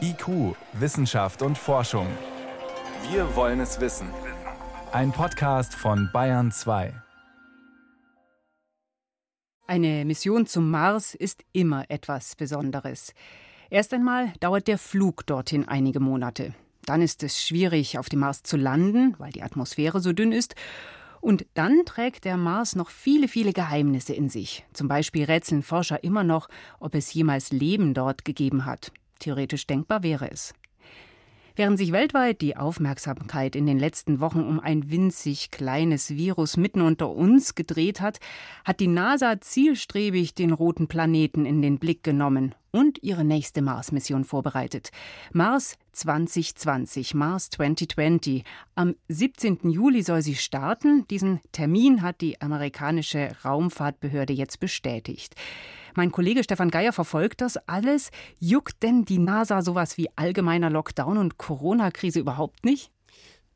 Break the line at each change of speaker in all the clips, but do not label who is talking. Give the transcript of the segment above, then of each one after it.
IQ, Wissenschaft und Forschung. Wir wollen es wissen. Ein Podcast von Bayern 2.
Eine Mission zum Mars ist immer etwas Besonderes. Erst einmal dauert der Flug dorthin einige Monate. Dann ist es schwierig, auf dem Mars zu landen, weil die Atmosphäre so dünn ist. Und dann trägt der Mars noch viele, viele Geheimnisse in sich. Zum Beispiel rätseln Forscher immer noch, ob es jemals Leben dort gegeben hat. Theoretisch denkbar wäre es. Während sich weltweit die Aufmerksamkeit in den letzten Wochen um ein winzig kleines Virus mitten unter uns gedreht hat, hat die NASA zielstrebig den roten Planeten in den Blick genommen und ihre nächste Mars-Mission vorbereitet. Mars 2020, Mars 2020. Am 17. Juli soll sie starten. Diesen Termin hat die amerikanische Raumfahrtbehörde jetzt bestätigt. Mein Kollege Stefan Geier verfolgt das alles. Juckt denn die NASA sowas wie allgemeiner Lockdown und Corona-Krise überhaupt nicht?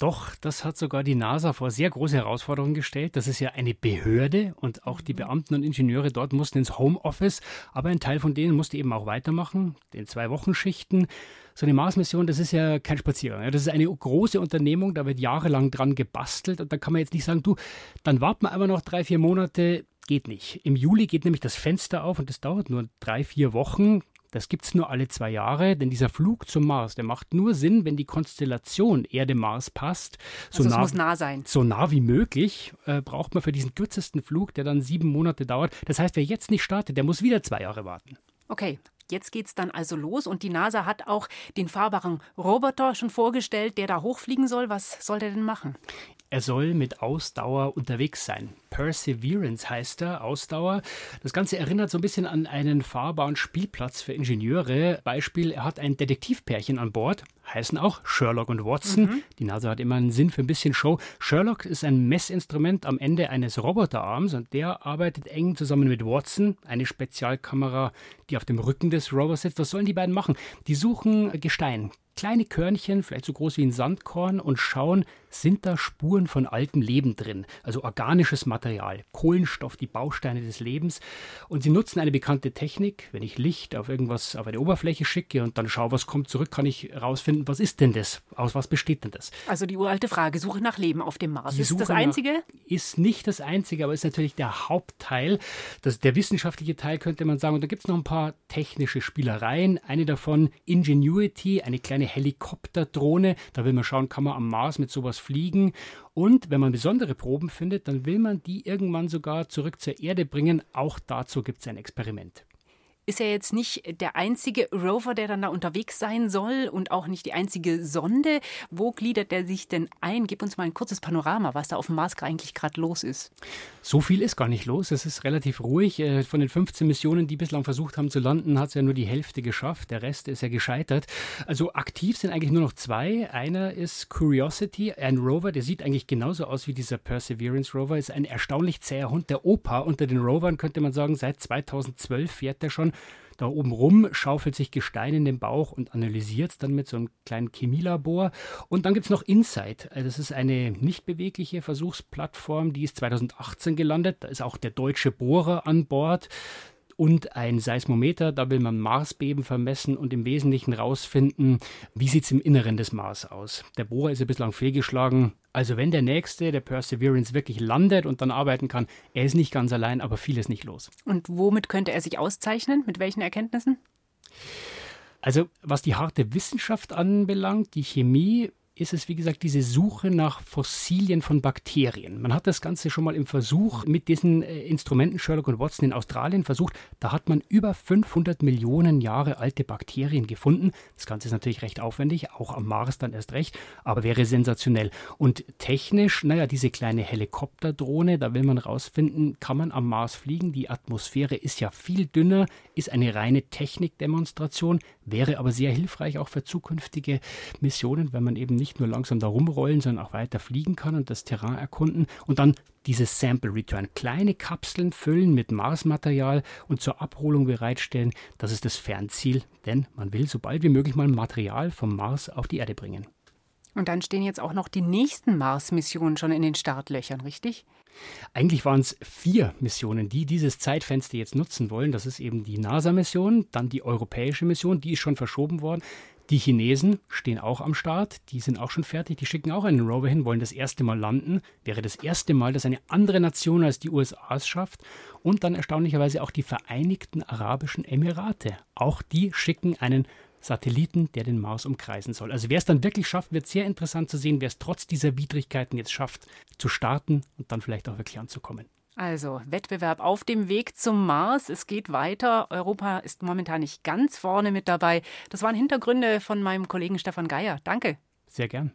Doch, das hat sogar die NASA vor sehr große Herausforderungen gestellt. Das ist ja eine Behörde und auch die Beamten und Ingenieure dort mussten ins Homeoffice, aber ein Teil von denen musste eben auch weitermachen, den Zwei-Wochen-Schichten. So eine Mars-Mission, das ist ja kein Spaziergang. Das ist eine große Unternehmung, da wird jahrelang dran gebastelt und da kann man jetzt nicht sagen, du, dann warten wir einfach noch drei, vier Monate, geht nicht. Im Juli geht nämlich das Fenster auf und das dauert nur drei, vier Wochen. Das gibt es nur alle zwei Jahre, denn dieser Flug zum Mars, der macht nur Sinn, wenn die Konstellation Erde-Mars passt.
So also nah, muss nah sein.
So nah wie möglich äh, braucht man für diesen kürzesten Flug, der dann sieben Monate dauert. Das heißt, wer jetzt nicht startet, der muss wieder zwei Jahre warten.
Okay, Jetzt geht es dann also los und die NASA hat auch den fahrbaren Roboter schon vorgestellt, der da hochfliegen soll. Was soll der denn machen?
Er soll mit Ausdauer unterwegs sein. Perseverance heißt er, Ausdauer. Das Ganze erinnert so ein bisschen an einen fahrbaren Spielplatz für Ingenieure. Beispiel, er hat ein Detektivpärchen an Bord, heißen auch Sherlock und Watson. Mhm. Die NASA hat immer einen Sinn für ein bisschen Show. Sherlock ist ein Messinstrument am Ende eines Roboterarms und der arbeitet eng zusammen mit Watson, eine Spezialkamera, die auf dem Rücken des Rovers sitzt. Was sollen die beiden machen? Die suchen Gestein, kleine Körnchen, vielleicht so groß wie ein Sandkorn, und schauen, sind da Spuren von altem Leben drin, also organisches Material, Kohlenstoff, die Bausteine des Lebens. Und sie nutzen eine bekannte Technik. Wenn ich Licht auf irgendwas, auf eine Oberfläche schicke und dann schaue, was kommt zurück, kann ich herausfinden, was ist denn das? Aus was besteht denn das?
Also die uralte Frage, Suche nach Leben auf dem Mars. Die ist Suche das einzige?
Ist nicht das einzige, aber ist natürlich der Hauptteil. Das, der wissenschaftliche Teil könnte man sagen. Und da gibt es noch ein paar technische Spielereien. Eine davon Ingenuity, eine kleine eine Helikopterdrohne. Da will man schauen, kann man am Mars mit sowas fliegen. Und wenn man besondere Proben findet, dann will man die irgendwann sogar zurück zur Erde bringen. Auch dazu gibt es ein Experiment
ist ja jetzt nicht der einzige Rover, der dann da unterwegs sein soll und auch nicht die einzige Sonde. Wo gliedert der sich denn ein? Gib uns mal ein kurzes Panorama, was da auf dem Mars eigentlich gerade los ist.
So viel ist gar nicht los. Es ist relativ ruhig. Äh, von den 15 Missionen, die bislang versucht haben zu landen, hat es ja nur die Hälfte geschafft. Der Rest ist ja gescheitert. Also aktiv sind eigentlich nur noch zwei. Einer ist Curiosity, ein Rover, der sieht eigentlich genauso aus wie dieser Perseverance Rover. Ist ein erstaunlich zäher Hund. Der Opa unter den Rovern könnte man sagen, seit 2012 fährt er schon da oben rum, schaufelt sich Gestein in den Bauch und analysiert es dann mit so einem kleinen Chemielabor. Und dann gibt es noch Insight. Also das ist eine nicht bewegliche Versuchsplattform, die ist 2018 gelandet. Da ist auch der deutsche Bohrer an Bord und ein Seismometer. Da will man Marsbeben vermessen und im Wesentlichen herausfinden, wie sieht es im Inneren des Mars aus. Der Bohrer ist ja bislang fehlgeschlagen. Also wenn der nächste, der Perseverance, wirklich landet und dann arbeiten kann, er ist nicht ganz allein, aber viel ist nicht los.
Und womit könnte er sich auszeichnen? Mit welchen Erkenntnissen?
Also was die harte Wissenschaft anbelangt, die Chemie, ist es, wie gesagt, diese Suche nach Fossilien von Bakterien. Man hat das Ganze schon mal im Versuch mit diesen äh, Instrumenten Sherlock und Watson in Australien versucht. Da hat man über 500 Millionen Jahre alte Bakterien gefunden. Das Ganze ist natürlich recht aufwendig, auch am Mars dann erst recht, aber wäre sensationell. Und technisch, naja, diese kleine Helikopterdrohne, da will man rausfinden, kann man am Mars fliegen? Die Atmosphäre ist ja viel dünner, ist eine reine Technikdemonstration, wäre aber sehr hilfreich auch für zukünftige Missionen, wenn man eben nicht nicht nur langsam da rumrollen, sondern auch weiter fliegen kann und das Terrain erkunden und dann dieses Sample Return. Kleine Kapseln füllen mit Marsmaterial und zur Abholung bereitstellen. Das ist das Fernziel, denn man will so bald wie möglich mal Material vom Mars auf die Erde bringen.
Und dann stehen jetzt auch noch die nächsten Mars-Missionen schon in den Startlöchern, richtig?
Eigentlich waren es vier Missionen, die dieses Zeitfenster jetzt nutzen wollen. Das ist eben die NASA-Mission, dann die europäische Mission, die ist schon verschoben worden. Die Chinesen stehen auch am Start, die sind auch schon fertig, die schicken auch einen Rover hin, wollen das erste Mal landen. Wäre das erste Mal, dass eine andere Nation als die USA es schafft. Und dann erstaunlicherweise auch die Vereinigten Arabischen Emirate. Auch die schicken einen Satelliten, der den Mars umkreisen soll. Also wer es dann wirklich schafft, wird sehr interessant zu sehen, wer es trotz dieser Widrigkeiten jetzt schafft, zu starten und dann vielleicht auch wirklich anzukommen.
Also Wettbewerb auf dem Weg zum Mars. Es geht weiter. Europa ist momentan nicht ganz vorne mit dabei. Das waren Hintergründe von meinem Kollegen Stefan Geier. Danke.
Sehr gern.